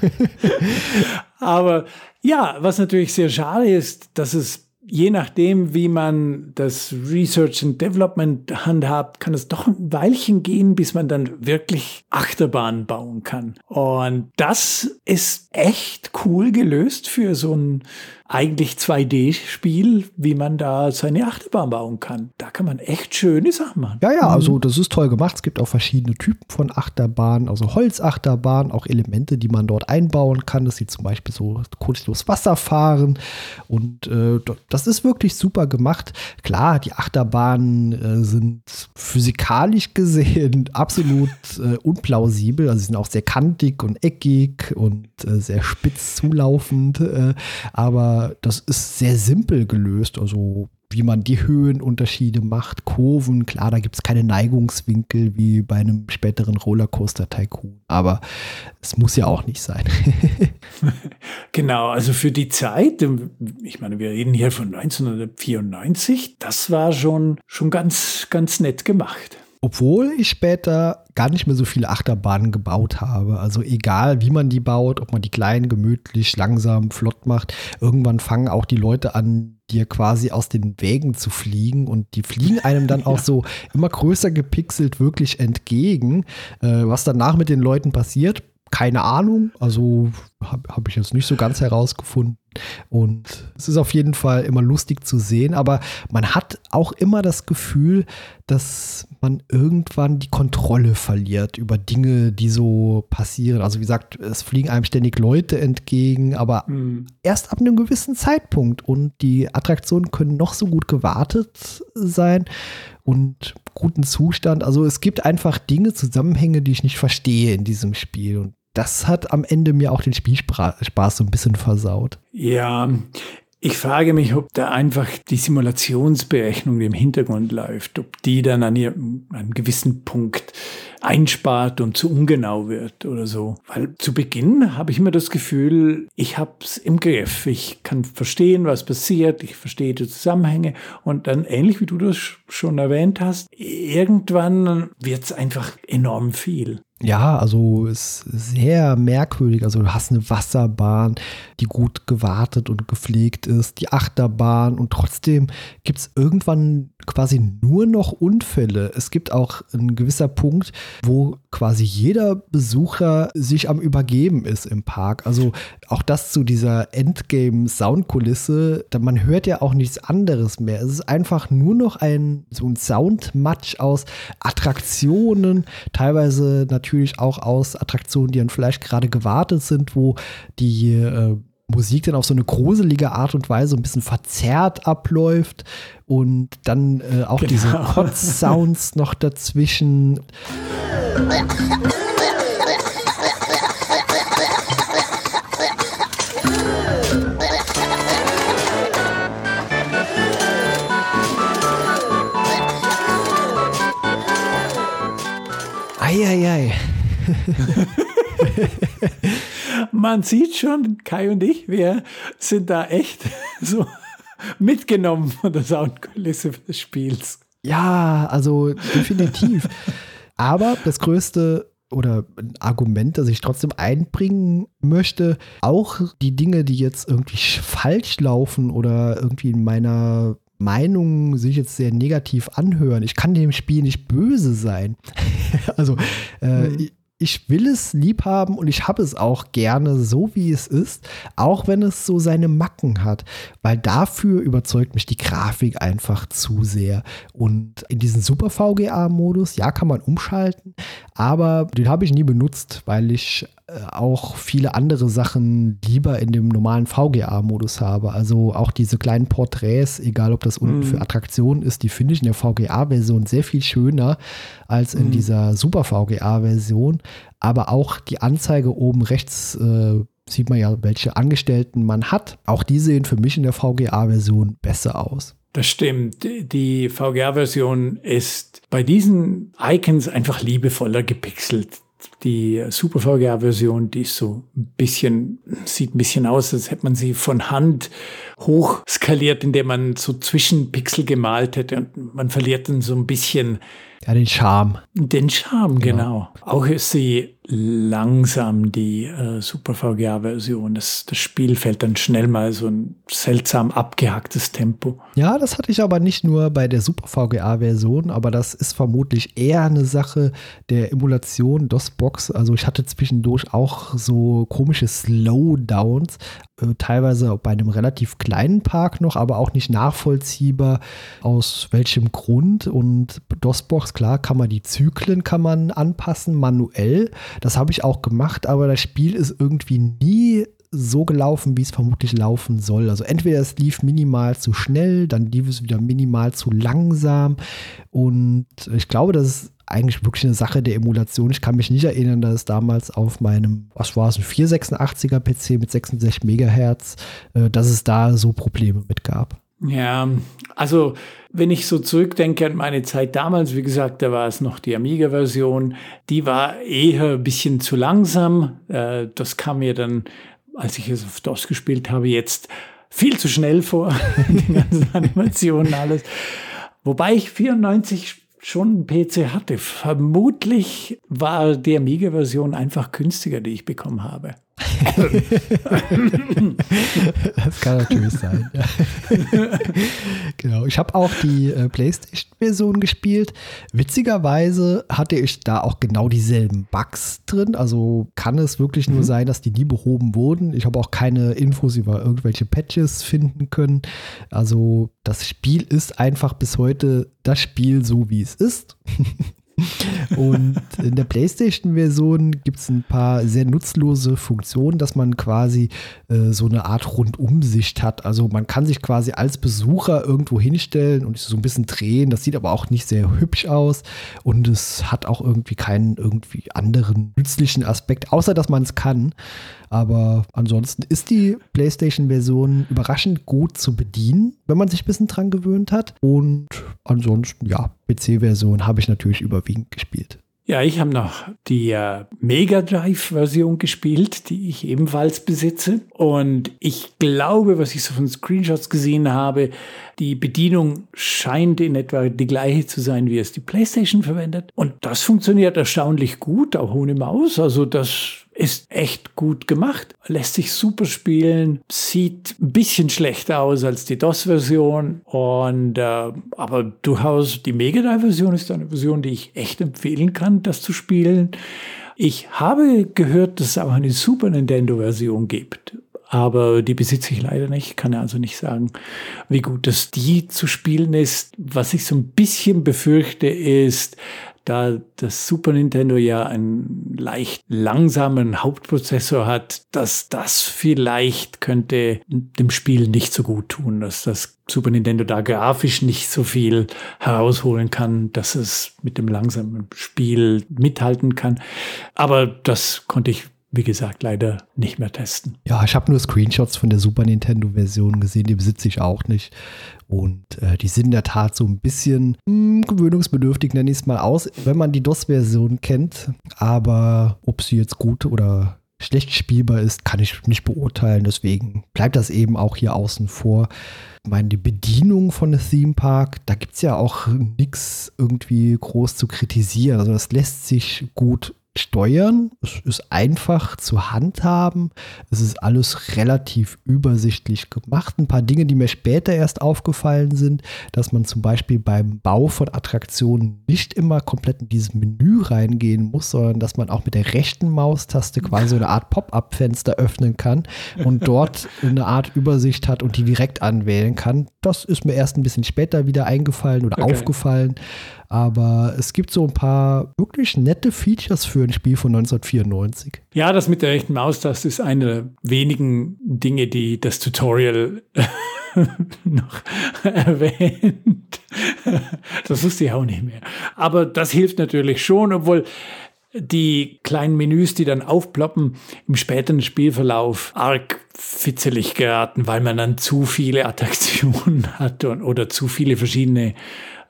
Aber ja, was natürlich sehr schade ist, dass es je nachdem, wie man das Research and Development handhabt, kann es doch ein Weilchen gehen, bis man dann wirklich Achterbahn bauen kann. Und das ist echt cool gelöst für so ein eigentlich 2D-Spiel, wie man da seine Achterbahn bauen kann. Da kann man echt schöne Sachen machen. Ja, ja, also das ist toll gemacht. Es gibt auch verschiedene Typen von Achterbahnen, also Holzachterbahnen, auch Elemente, die man dort einbauen kann. Das sieht zum Beispiel so kurzlos Wasser fahren und äh, das ist wirklich super gemacht. Klar, die Achterbahnen äh, sind physikalisch gesehen [LAUGHS] absolut äh, unplausibel. Also sie sind auch sehr kantig und eckig und äh, sehr spitz zulaufend, äh, das ist sehr simpel gelöst. Also wie man die Höhenunterschiede macht, Kurven, klar, da gibt es keine Neigungswinkel wie bei einem späteren Rollercoaster-Tycoon, aber es muss ja auch nicht sein. [LAUGHS] genau, also für die Zeit, ich meine, wir reden hier von 1994, das war schon, schon ganz, ganz nett gemacht. Obwohl ich später gar nicht mehr so viele Achterbahnen gebaut habe. Also egal, wie man die baut, ob man die klein, gemütlich, langsam, flott macht, irgendwann fangen auch die Leute an, dir quasi aus den Wägen zu fliegen und die fliegen einem dann [LAUGHS] auch ja. so immer größer gepixelt wirklich entgegen. Äh, was danach mit den Leuten passiert, keine Ahnung. Also habe hab ich jetzt nicht so ganz herausgefunden. Und es ist auf jeden Fall immer lustig zu sehen, aber man hat auch immer das Gefühl, dass man irgendwann die Kontrolle verliert über Dinge, die so passieren. Also wie gesagt, es fliegen einem ständig Leute entgegen, aber mhm. erst ab einem gewissen Zeitpunkt. Und die Attraktionen können noch so gut gewartet sein und guten Zustand. Also es gibt einfach Dinge, Zusammenhänge, die ich nicht verstehe in diesem Spiel. Und das hat am Ende mir auch den Spielspaß so ein bisschen versaut. Ja, ich frage mich, ob da einfach die Simulationsberechnung, die im Hintergrund läuft, ob die dann an, ihrem, einem gewissen Punkt einspart und zu ungenau wird oder so. Weil zu Beginn habe ich immer das Gefühl, ich habe es im Griff. Ich kann verstehen, was passiert, ich verstehe die Zusammenhänge und dann ähnlich wie du das schon erwähnt hast, irgendwann wird es einfach enorm viel. Ja, also ist sehr merkwürdig. Also du hast eine Wasserbahn, die gut gewartet und gepflegt ist, die Achterbahn und trotzdem gibt es irgendwann quasi nur noch Unfälle. Es gibt auch ein gewisser Punkt, wo quasi jeder Besucher sich am Übergeben ist im Park. Also auch das zu dieser Endgame-Soundkulisse, man hört ja auch nichts anderes mehr. Es ist einfach nur noch ein so ein Soundmatch aus Attraktionen, teilweise natürlich auch aus Attraktionen, die dann vielleicht gerade gewartet sind, wo die äh, Musik dann auf so eine gruselige Art und Weise ein bisschen verzerrt abläuft und dann äh, auch genau. diese Hot-Sounds noch dazwischen. Eieiei. [LAUGHS] [LAUGHS] Man sieht schon, Kai und ich, wir sind da echt [LAUGHS] so mitgenommen von der Soundkulisse des Spiels. Ja, also definitiv. Aber das größte oder ein Argument, das ich trotzdem einbringen möchte, auch die Dinge, die jetzt irgendwie falsch laufen oder irgendwie in meiner Meinung sich jetzt sehr negativ anhören. Ich kann dem Spiel nicht böse sein. [LAUGHS] also äh, mhm ich will es lieb haben und ich habe es auch gerne so, wie es ist, auch wenn es so seine Macken hat, weil dafür überzeugt mich die Grafik einfach zu sehr. Und in diesen Super VGA-Modus, ja, kann man umschalten, aber den habe ich nie benutzt, weil ich äh, auch viele andere Sachen lieber in dem normalen VGA-Modus habe. Also auch diese kleinen Porträts, egal ob das unten mm. für Attraktionen ist, die finde ich in der VGA-Version sehr viel schöner als in mm. dieser Super VGA-Version. Aber auch die Anzeige oben rechts äh, sieht man ja, welche Angestellten man hat. Auch die sehen für mich in der VGA-Version besser aus. Das stimmt. Die VGA-Version ist bei diesen Icons einfach liebevoller gepixelt die Super VGA-Version, die ist so ein bisschen, sieht ein bisschen aus, als hätte man sie von Hand hochskaliert, indem man so Zwischenpixel gemalt hätte und man verliert dann so ein bisschen ja, den Charme. Den Charme, genau. genau. Auch ist sie langsam, die äh, Super VGA-Version. Das, das Spiel fällt dann schnell mal so ein seltsam abgehacktes Tempo. Ja, das hatte ich aber nicht nur bei der Super VGA-Version, aber das ist vermutlich eher eine Sache der Emulation DOS-Box. Also ich hatte zwischendurch auch so komische Slowdowns, teilweise bei einem relativ kleinen Park noch, aber auch nicht nachvollziehbar, aus welchem Grund. Und DOSBox, klar, kann man die Zyklen kann man anpassen, manuell. Das habe ich auch gemacht, aber das Spiel ist irgendwie nie so gelaufen, wie es vermutlich laufen soll. Also entweder es lief minimal zu schnell, dann lief es wieder minimal zu langsam. Und ich glaube, das ist eigentlich wirklich eine Sache der Emulation. Ich kann mich nicht erinnern, dass es damals auf meinem, was war es, ein 486er PC mit 66 Megahertz, äh, dass es da so Probleme mit gab. Ja, also wenn ich so zurückdenke an meine Zeit damals, wie gesagt, da war es noch die Amiga-Version, die war eher ein bisschen zu langsam. Äh, das kam mir dann, als ich es auf DOS gespielt habe, jetzt viel zu schnell vor, [LAUGHS] die ganzen Animationen, alles. Wobei ich 94 schon einen PC hatte. Vermutlich war die Amiga-Version einfach günstiger, die ich bekommen habe. [LAUGHS] das kann natürlich sein. Ja. [LAUGHS] genau. Ich habe auch die äh, PlayStation-Version gespielt. Witzigerweise hatte ich da auch genau dieselben Bugs drin. Also kann es wirklich nur mhm. sein, dass die nie behoben wurden. Ich habe auch keine Infos über irgendwelche Patches finden können. Also das Spiel ist einfach bis heute das Spiel so, wie es ist. [LAUGHS] Und in der PlayStation-Version gibt es ein paar sehr nutzlose Funktionen, dass man quasi äh, so eine Art Rundumsicht hat. Also man kann sich quasi als Besucher irgendwo hinstellen und so ein bisschen drehen. Das sieht aber auch nicht sehr hübsch aus und es hat auch irgendwie keinen irgendwie anderen nützlichen Aspekt, außer dass man es kann. Aber ansonsten ist die PlayStation-Version überraschend gut zu bedienen, wenn man sich ein bisschen dran gewöhnt hat. Und ansonsten, ja, PC-Version habe ich natürlich überwiegend gespielt. Ja, ich habe noch die äh, Mega Drive-Version gespielt, die ich ebenfalls besitze. Und ich glaube, was ich so von Screenshots gesehen habe, die Bedienung scheint in etwa die gleiche zu sein, wie es die PlayStation verwendet. Und das funktioniert erstaunlich gut, auch ohne Maus. Also das ist echt gut gemacht, lässt sich super spielen, sieht ein bisschen schlechter aus als die DOS-Version. Und äh, aber durchaus die Mega Drive-Version ist eine Version, die ich echt empfehlen kann, das zu spielen. Ich habe gehört, dass es auch eine Super Nintendo-Version gibt. Aber die besitze ich leider nicht, kann also nicht sagen, wie gut das die zu spielen ist. Was ich so ein bisschen befürchte, ist, da das Super Nintendo ja einen leicht langsamen Hauptprozessor hat, dass das vielleicht könnte dem Spiel nicht so gut tun, dass das Super Nintendo da grafisch nicht so viel herausholen kann, dass es mit dem langsamen Spiel mithalten kann. Aber das konnte ich wie gesagt, leider nicht mehr testen. Ja, ich habe nur Screenshots von der Super Nintendo-Version gesehen, die besitze ich auch nicht. Und äh, die sind in der Tat so ein bisschen mh, hm, gewöhnungsbedürftig, nenne ich es mal aus, wenn man die DOS-Version kennt. Aber ob sie jetzt gut oder schlecht spielbar ist, kann ich nicht beurteilen. Deswegen bleibt das eben auch hier außen vor. Ich meine, die Bedienung von einem Theme Park, da gibt es ja auch nichts irgendwie groß zu kritisieren. Also das lässt sich gut steuern. Es ist einfach zu handhaben. Es ist alles relativ übersichtlich gemacht. Ein paar Dinge, die mir später erst aufgefallen sind, dass man zum Beispiel beim Bau von Attraktionen nicht immer komplett in dieses Menü reingehen muss, sondern dass man auch mit der rechten Maustaste quasi eine Art Pop-up-Fenster öffnen kann und [LAUGHS] dort eine Art Übersicht hat und die direkt anwählen kann. Das ist mir erst ein bisschen später wieder eingefallen oder okay. aufgefallen. Aber es gibt so ein paar wirklich nette Features für ein Spiel von 1994. Ja, das mit der rechten Maustaste ist eine der wenigen Dinge, die das Tutorial [LAUGHS] noch erwähnt. Das wusste ich auch nicht mehr. Aber das hilft natürlich schon, obwohl die kleinen Menüs, die dann aufploppen, im späteren Spielverlauf arg fitzelig geraten, weil man dann zu viele Attraktionen [LAUGHS] hat und, oder zu viele verschiedene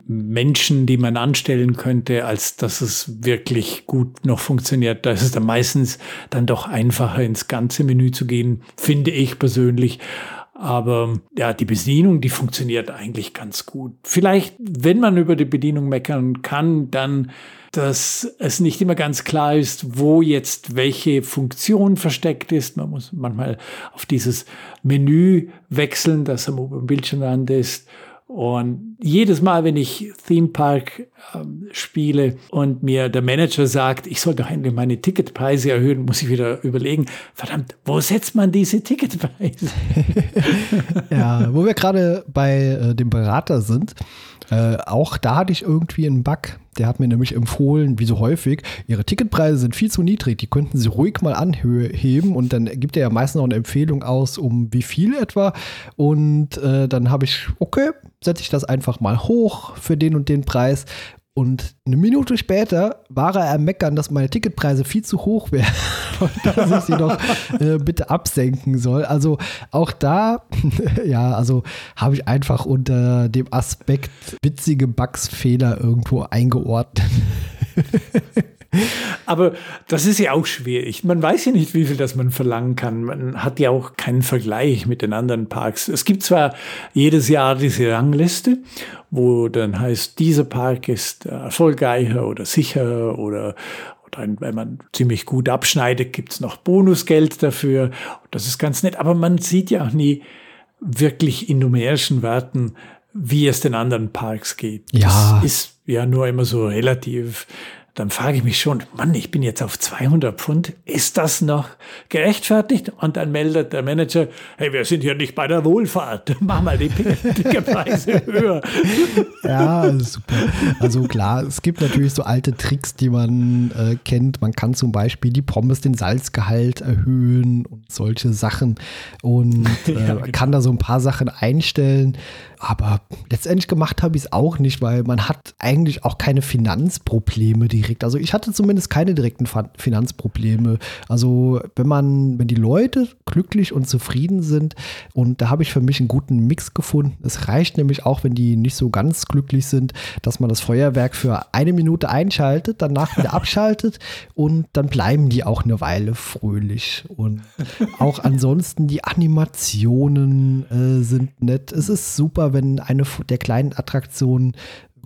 Menschen, die man anstellen könnte, als dass es wirklich gut noch funktioniert. Da ist es dann meistens dann doch einfacher, ins ganze Menü zu gehen, finde ich persönlich. Aber ja, die Bedienung, die funktioniert eigentlich ganz gut. Vielleicht, wenn man über die Bedienung meckern kann, dann, dass es nicht immer ganz klar ist, wo jetzt welche Funktion versteckt ist. Man muss manchmal auf dieses Menü wechseln, das am oberen Bildschirmrand ist und jedes Mal, wenn ich Theme Park ähm, spiele und mir der Manager sagt, ich soll doch endlich meine Ticketpreise erhöhen, muss ich wieder überlegen, verdammt, wo setzt man diese Ticketpreise? [LAUGHS] ja, wo wir gerade bei äh, dem Berater sind, äh, auch da hatte ich irgendwie einen Bug. Der hat mir nämlich empfohlen, wie so häufig, ihre Ticketpreise sind viel zu niedrig, die könnten sie ruhig mal anheben und dann gibt er ja meistens noch eine Empfehlung aus, um wie viel etwa. Und äh, dann habe ich, okay, setze ich das einfach mal hoch für den und den Preis. Und eine Minute später war er am Meckern, dass meine Ticketpreise viel zu hoch wären [LAUGHS] und dass ich sie doch äh, bitte absenken soll. Also auch da, [LAUGHS] ja, also habe ich einfach unter dem Aspekt witzige Bugs-Fehler irgendwo eingeordnet. [LAUGHS] Aber das ist ja auch schwierig. Man weiß ja nicht, wie viel das man verlangen kann. Man hat ja auch keinen Vergleich mit den anderen Parks. Es gibt zwar jedes Jahr diese Rangliste, wo dann heißt, dieser Park ist erfolgreicher oder sicher oder wenn man ziemlich gut abschneidet, gibt es noch Bonusgeld dafür. Das ist ganz nett. Aber man sieht ja auch nie wirklich in numerischen Werten, wie es den anderen Parks geht. Ja. Das ist ja nur immer so relativ dann frage ich mich schon, Mann, ich bin jetzt auf 200 Pfund, ist das noch gerechtfertigt? Und dann meldet der Manager, hey, wir sind hier nicht bei der Wohlfahrt, [LAUGHS] mach mal [LAUGHS] die Preise höher. Ja, super. Also klar, es gibt natürlich so alte Tricks, die man äh, kennt. Man kann zum Beispiel die Pommes den Salzgehalt erhöhen und solche Sachen und [LAUGHS] äh, ja, genau. kann da so ein paar Sachen einstellen. Aber letztendlich gemacht habe ich es auch nicht, weil man hat eigentlich auch keine Finanzprobleme direkt. Also ich hatte zumindest keine direkten Finanzprobleme. Also wenn man, wenn die Leute glücklich und zufrieden sind und da habe ich für mich einen guten Mix gefunden. Es reicht nämlich auch, wenn die nicht so ganz glücklich sind, dass man das Feuerwerk für eine Minute einschaltet, danach wieder [LAUGHS] abschaltet und dann bleiben die auch eine Weile fröhlich. Und [LAUGHS] auch ansonsten die Animationen äh, sind nett. Es ist super, wenn eine der kleinen Attraktionen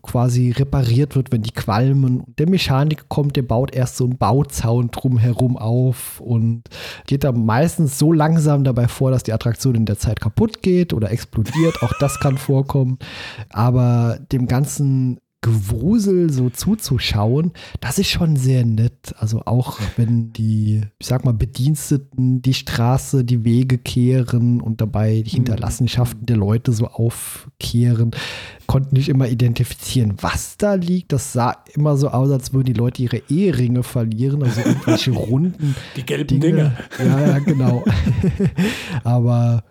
quasi repariert wird, wenn die qualmen. Der Mechaniker kommt, der baut erst so einen Bauzaun drumherum auf und geht da meistens so langsam dabei vor, dass die Attraktion in der Zeit kaputt geht oder explodiert. Auch das kann vorkommen. Aber dem Ganzen Gewusel so zuzuschauen, das ist schon sehr nett. Also auch wenn die, ich sag mal, Bediensteten die Straße, die Wege kehren und dabei die mhm. Hinterlassenschaften der Leute so aufkehren, konnten nicht immer identifizieren, was da liegt. Das sah immer so aus, als würden die Leute ihre Eheringe verlieren, also irgendwelche [LAUGHS] runden. Die gelben Dinge. Dinge. Ja, ja, genau. [LAUGHS] Aber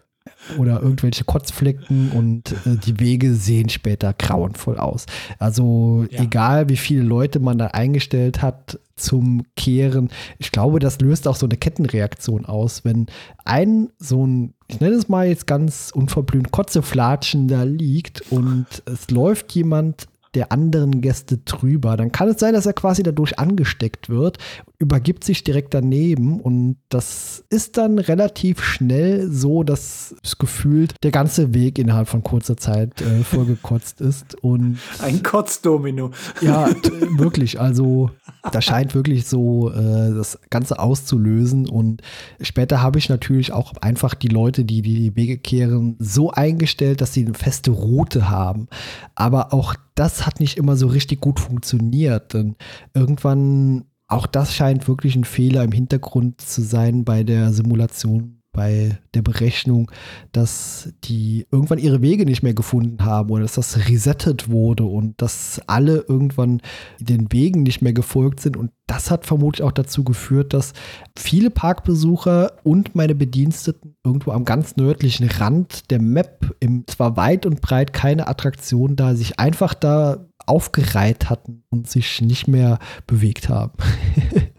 oder irgendwelche Kotzflecken und äh, die Wege sehen später grauenvoll aus. Also ja. egal wie viele Leute man da eingestellt hat zum Kehren, ich glaube, das löst auch so eine Kettenreaktion aus, wenn ein so ein, ich nenne es mal jetzt ganz unverblümt, Kotzeflatschen da liegt und es läuft jemand der anderen Gäste drüber. Dann kann es sein, dass er quasi dadurch angesteckt wird, übergibt sich direkt daneben und das ist dann relativ schnell so, dass es gefühlt der ganze Weg innerhalb von kurzer Zeit äh, [LAUGHS] vollgekotzt ist. Und Ein Kotzdomino. Ja, [LAUGHS] wirklich. Also da scheint wirklich so äh, das Ganze auszulösen. Und später habe ich natürlich auch einfach die Leute, die die Wege kehren, so eingestellt, dass sie eine feste Route haben. Aber auch das hat nicht immer so richtig gut funktioniert. Denn irgendwann, auch das scheint wirklich ein Fehler im Hintergrund zu sein bei der Simulation bei der Berechnung, dass die irgendwann ihre Wege nicht mehr gefunden haben oder dass das resettet wurde und dass alle irgendwann den Wegen nicht mehr gefolgt sind. Und das hat vermutlich auch dazu geführt, dass viele Parkbesucher und meine Bediensteten irgendwo am ganz nördlichen Rand der Map, im zwar weit und breit keine Attraktion da, sich einfach da aufgereiht hatten und sich nicht mehr bewegt haben. [LAUGHS]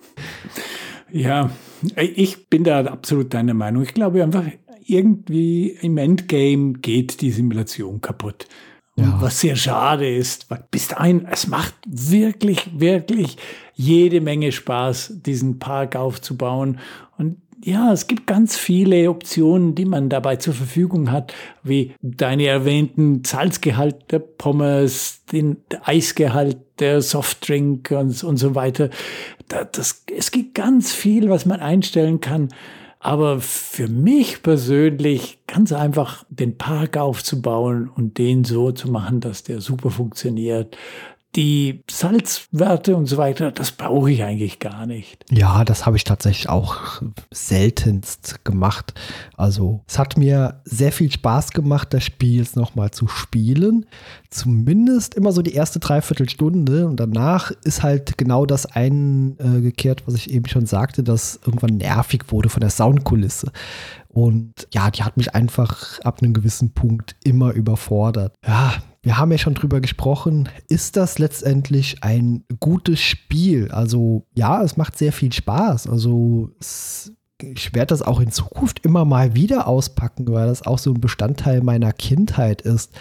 ja, ich bin da absolut deiner Meinung. Ich glaube einfach, irgendwie im Endgame geht die Simulation kaputt. Ja. Was sehr schade ist, weil bis dahin, es macht wirklich, wirklich jede Menge Spaß, diesen Park aufzubauen. Und ja, es gibt ganz viele Optionen, die man dabei zur Verfügung hat, wie deine erwähnten Salzgehalt der Pommes, den Eisgehalt der Softdrink und, und so weiter. Das, es gibt ganz viel, was man einstellen kann. Aber für mich persönlich ganz einfach den Park aufzubauen und den so zu machen, dass der super funktioniert, die Salzwerte und so weiter, das brauche ich eigentlich gar nicht. Ja, das habe ich tatsächlich auch seltenst gemacht. Also es hat mir sehr viel Spaß gemacht, das Spiel jetzt nochmal zu spielen. Zumindest immer so die erste Dreiviertelstunde und danach ist halt genau das eingekehrt, was ich eben schon sagte, dass irgendwann nervig wurde von der Soundkulisse. Und ja, die hat mich einfach ab einem gewissen Punkt immer überfordert. Ja, wir haben ja schon drüber gesprochen, ist das letztendlich ein gutes Spiel? Also ja, es macht sehr viel Spaß. Also es, ich werde das auch in Zukunft immer mal wieder auspacken, weil das auch so ein Bestandteil meiner Kindheit ist.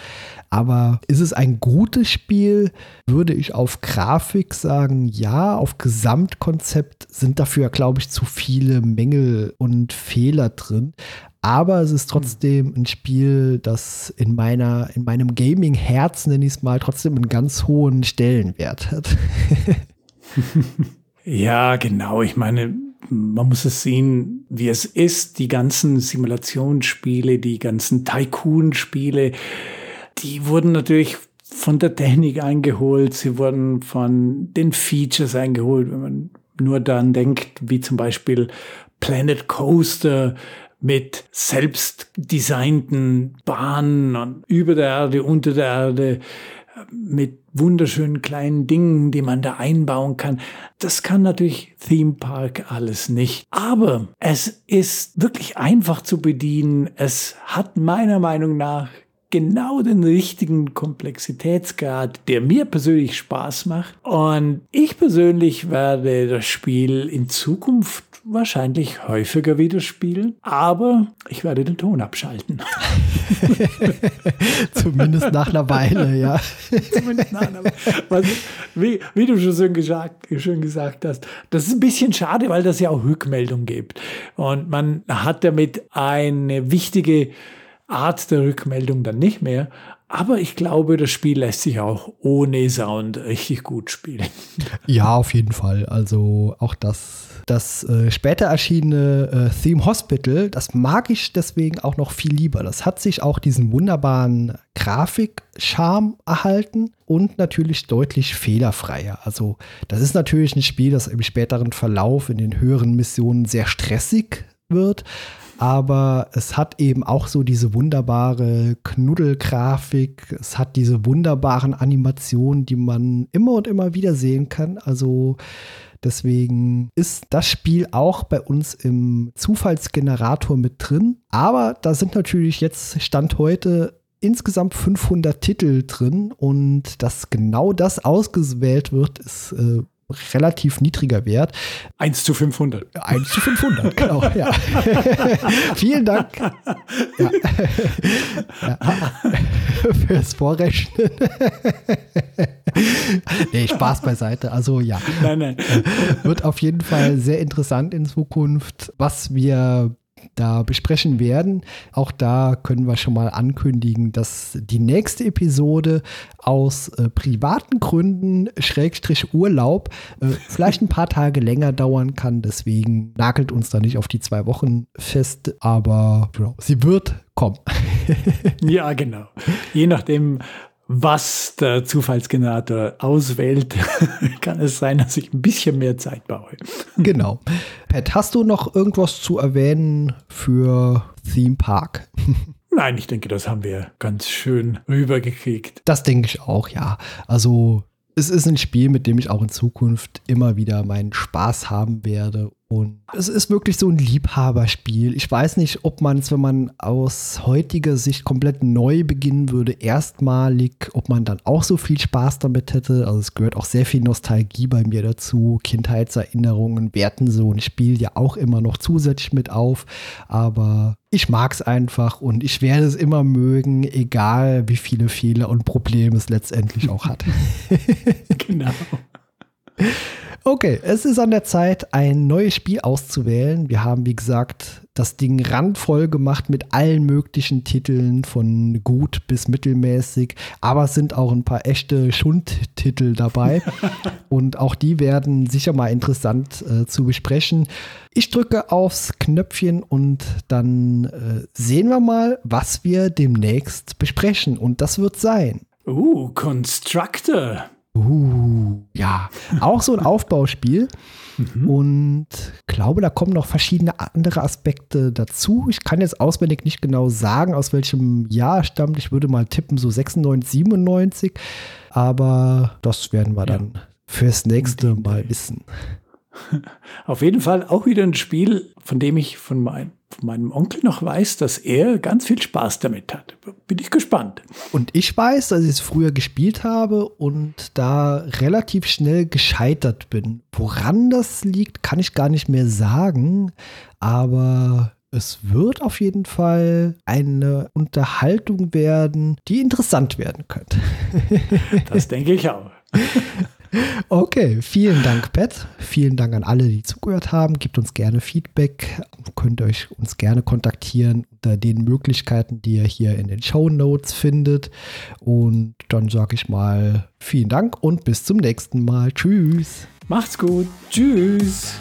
Aber ist es ein gutes Spiel? Würde ich auf Grafik sagen, ja. Auf Gesamtkonzept sind dafür, glaube ich, zu viele Mängel und Fehler drin. Aber es ist trotzdem ein Spiel, das in meiner, in meinem Gaming-Herz, nenne ich es mal, trotzdem einen ganz hohen Stellenwert hat. [LAUGHS] ja, genau. Ich meine, man muss es sehen, wie es ist. Die ganzen Simulationsspiele, die ganzen Tycoon-Spiele, die wurden natürlich von der Technik eingeholt. Sie wurden von den Features eingeholt. Wenn man nur daran denkt, wie zum Beispiel Planet Coaster, mit selbst designten Bahnen über der Erde, unter der Erde, mit wunderschönen kleinen Dingen, die man da einbauen kann. Das kann natürlich Theme Park alles nicht. Aber es ist wirklich einfach zu bedienen. Es hat meiner Meinung nach genau den richtigen Komplexitätsgrad, der mir persönlich Spaß macht. Und ich persönlich werde das Spiel in Zukunft wahrscheinlich häufiger wieder spielen, aber ich werde den Ton abschalten. [LAUGHS] Zumindest nach einer Weile, ja. [LAUGHS] Zumindest nach einer Weile. Wie, wie, du schon gesagt, schon gesagt hast, das ist ein bisschen schade, weil das ja auch Rückmeldung gibt. Und man hat damit eine wichtige Art der Rückmeldung dann nicht mehr. Aber ich glaube, das Spiel lässt sich auch ohne Sound richtig gut spielen. [LAUGHS] Ja, auf jeden Fall. Also auch das, das äh, später erschienene äh, Theme Hospital, das mag ich deswegen auch noch viel lieber. Das hat sich auch diesen wunderbaren Grafik-Charme erhalten und natürlich deutlich fehlerfreier. Also das ist natürlich ein Spiel, das im späteren Verlauf in den höheren Missionen sehr stressig wird aber es hat eben auch so diese wunderbare Knuddelgrafik, es hat diese wunderbaren Animationen, die man immer und immer wieder sehen kann. Also deswegen ist das Spiel auch bei uns im Zufallsgenerator mit drin. Aber da sind natürlich jetzt Stand heute insgesamt 500 Titel drin und dass genau das ausgewählt wird, ist äh, relativ niedriger Wert. 1 zu 500. 1 zu 500, genau. Ja. [LAUGHS] Vielen Dank ja. ja. fürs Vorrechnen. nee, Spaß beiseite. Also ja. Nein, nein. Wird auf jeden Fall sehr interessant in Zukunft, was wir da besprechen werden. Auch da können wir schon mal ankündigen, dass die nächste Episode aus äh, privaten Gründen, Schrägstrich Urlaub, äh, vielleicht ein paar [LAUGHS] Tage länger dauern kann. Deswegen nagelt uns da nicht auf die zwei Wochen fest, aber genau, sie wird kommen. [LAUGHS] ja, genau. Je nachdem, was der Zufallsgenerator auswählt, [LAUGHS] kann es sein, dass ich ein bisschen mehr Zeit brauche. [LAUGHS] Genau. Pat, hast du noch irgendwas zu erwähnen für Theme Park? [LAUGHS] Nein, ich denke, das haben wir ganz schön rübergekriegt. Das denke ich auch, ja. Also es ist ein Spiel, mit dem ich auch in Zukunft immer wieder meinen Spaß haben werde und es ist wirklich so ein Liebhaberspiel. Ich weiß nicht, ob man es, wenn man aus heutiger Sicht komplett neu beginnen würde, erstmalig, ob man dann auch so viel Spaß damit hätte. Also es gehört auch sehr viel Nostalgie bei mir dazu. Kindheitserinnerungen werten so ein Spiel ja auch immer noch zusätzlich mit auf. Aber ich mag es einfach und ich werde es immer mögen, egal wie viele Fehler und Probleme es letztendlich auch hat. [LAUGHS] genau. Okay, es ist an der Zeit, ein neues Spiel auszuwählen. Wir haben, wie gesagt, das Ding randvoll gemacht mit allen möglichen Titeln, von gut bis mittelmäßig. Aber es sind auch ein paar echte Schundtitel dabei. [LAUGHS] Und auch die werden sicher mal interessant äh, zu besprechen. Ich drücke aufs Knöpfchen und dann äh, sehen wir mal, was wir demnächst besprechen. Und das wird sein. Uh, Constructor. Uh, ja, auch so ein Aufbauspiel. Mhm. Und glaube, da kommen noch verschiedene andere Aspekte dazu. Ich kann jetzt auswendig nicht genau sagen, aus welchem Jahr stammt. Ich würde mal tippen, so 96, 97. Aber das werden wir dann fürs nächste Mal wissen. [LAUGHS] Auf jeden Fall auch wieder ein Spiel, von dem ich von, mein, von, meinem Onkel noch weiß, dass er ganz viel Spaß damit hat. Bin ich gespannt. Und ich weiß, dass ich es früher gespielt habe und da relativ schnell gescheitert bin. Woran das liegt, kann ich gar nicht mehr sagen. Aber es wird auf jeden Fall eine Unterhaltung werden, die interessant werden könnte. Das denke ich auch. [LAUGHS] Okay, vielen Dank, Pat. Vielen Dank an alle, die zugehört haben. Gebt uns gerne Feedback. Könnt euch uns gerne kontaktieren unter den Möglichkeiten, die ihr hier in den Show Notes findet. Und dann sage ich mal vielen Dank und bis zum nächsten Mal. Tschüss. Macht's gut. Tschüss.